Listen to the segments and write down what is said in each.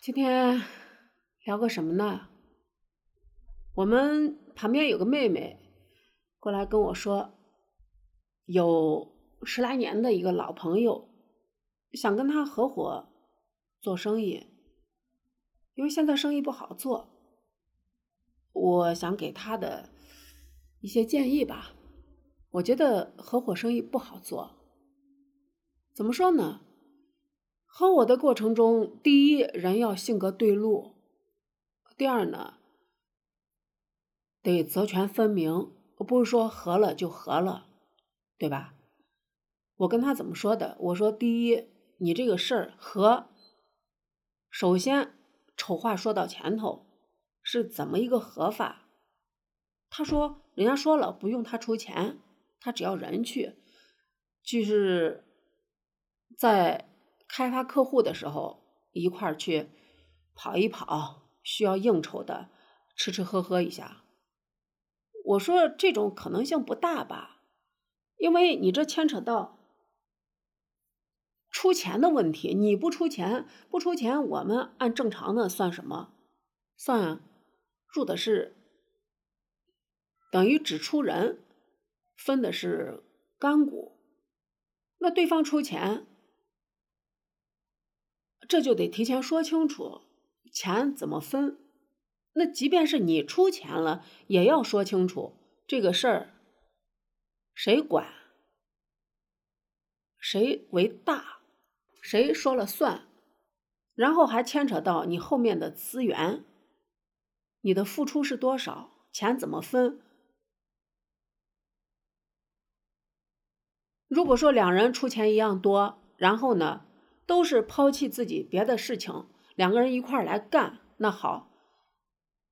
今天聊个什么呢？我们旁边有个妹妹过来跟我说，有十来年的一个老朋友想跟他合伙做生意，因为现在生意不好做。我想给他的一些建议吧。我觉得合伙生意不好做，怎么说呢？和我的过程中，第一人要性格对路，第二呢，得责权分明，不是说和了就和了，对吧？我跟他怎么说的？我说第一，你这个事儿和，首先丑话说到前头，是怎么一个合法？他说，人家说了不用他出钱，他只要人去，就是在。开发客户的时候，一块儿去跑一跑，需要应酬的，吃吃喝喝一下。我说这种可能性不大吧，因为你这牵扯到出钱的问题，你不出钱，不出钱，我们按正常的算什么？算入的是等于只出人，分的是干股，那对方出钱。这就得提前说清楚，钱怎么分？那即便是你出钱了，也要说清楚这个事儿谁管，谁为大，谁说了算，然后还牵扯到你后面的资源，你的付出是多少，钱怎么分？如果说两人出钱一样多，然后呢？都是抛弃自己别的事情，两个人一块儿来干，那好，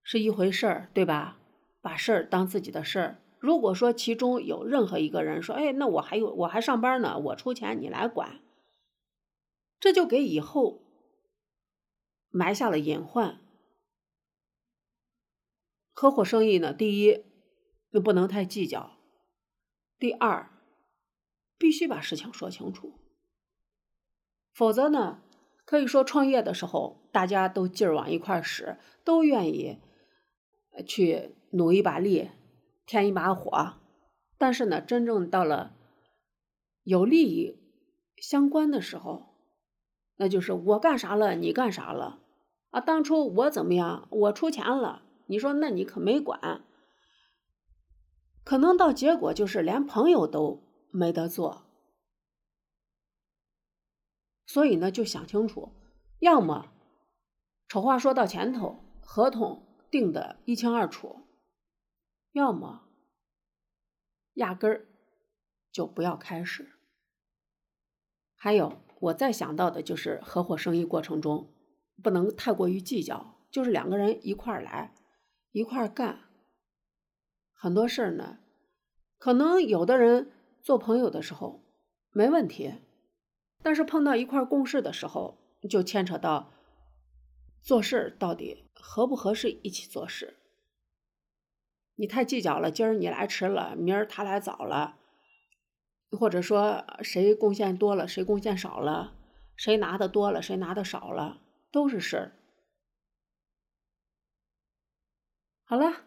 是一回事儿，对吧？把事儿当自己的事儿。如果说其中有任何一个人说：“哎，那我还有我还上班呢，我出钱你来管。”这就给以后埋下了隐患。合伙生意呢，第一，你不能太计较；第二，必须把事情说清楚。否则呢，可以说创业的时候大家都劲儿往一块使，都愿意去努一把力，添一把火。但是呢，真正到了有利益相关的时候，那就是我干啥了，你干啥了啊？当初我怎么样，我出钱了，你说那你可没管，可能到结果就是连朋友都没得做。所以呢，就想清楚，要么丑话说到前头，合同定的一清二楚；要么压根儿就不要开始。还有，我再想到的就是合伙生意过程中不能太过于计较，就是两个人一块儿来，一块儿干。很多事儿呢，可能有的人做朋友的时候没问题。但是碰到一块共事的时候，就牵扯到做事到底合不合适一起做事。你太计较了，今儿你来迟了，明儿他来早了，或者说谁贡献多了，谁贡献少了，谁拿的多了，谁拿的少了，都是事儿。好了，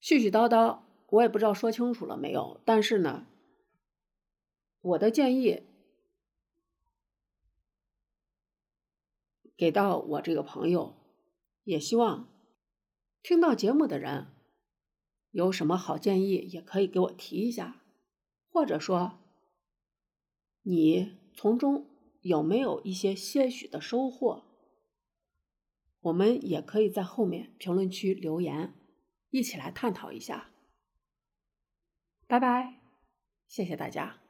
絮絮叨叨，我也不知道说清楚了没有，但是呢。我的建议给到我这个朋友，也希望听到节目的人有什么好建议，也可以给我提一下，或者说你从中有没有一些些许的收获，我们也可以在后面评论区留言，一起来探讨一下。拜拜，谢谢大家。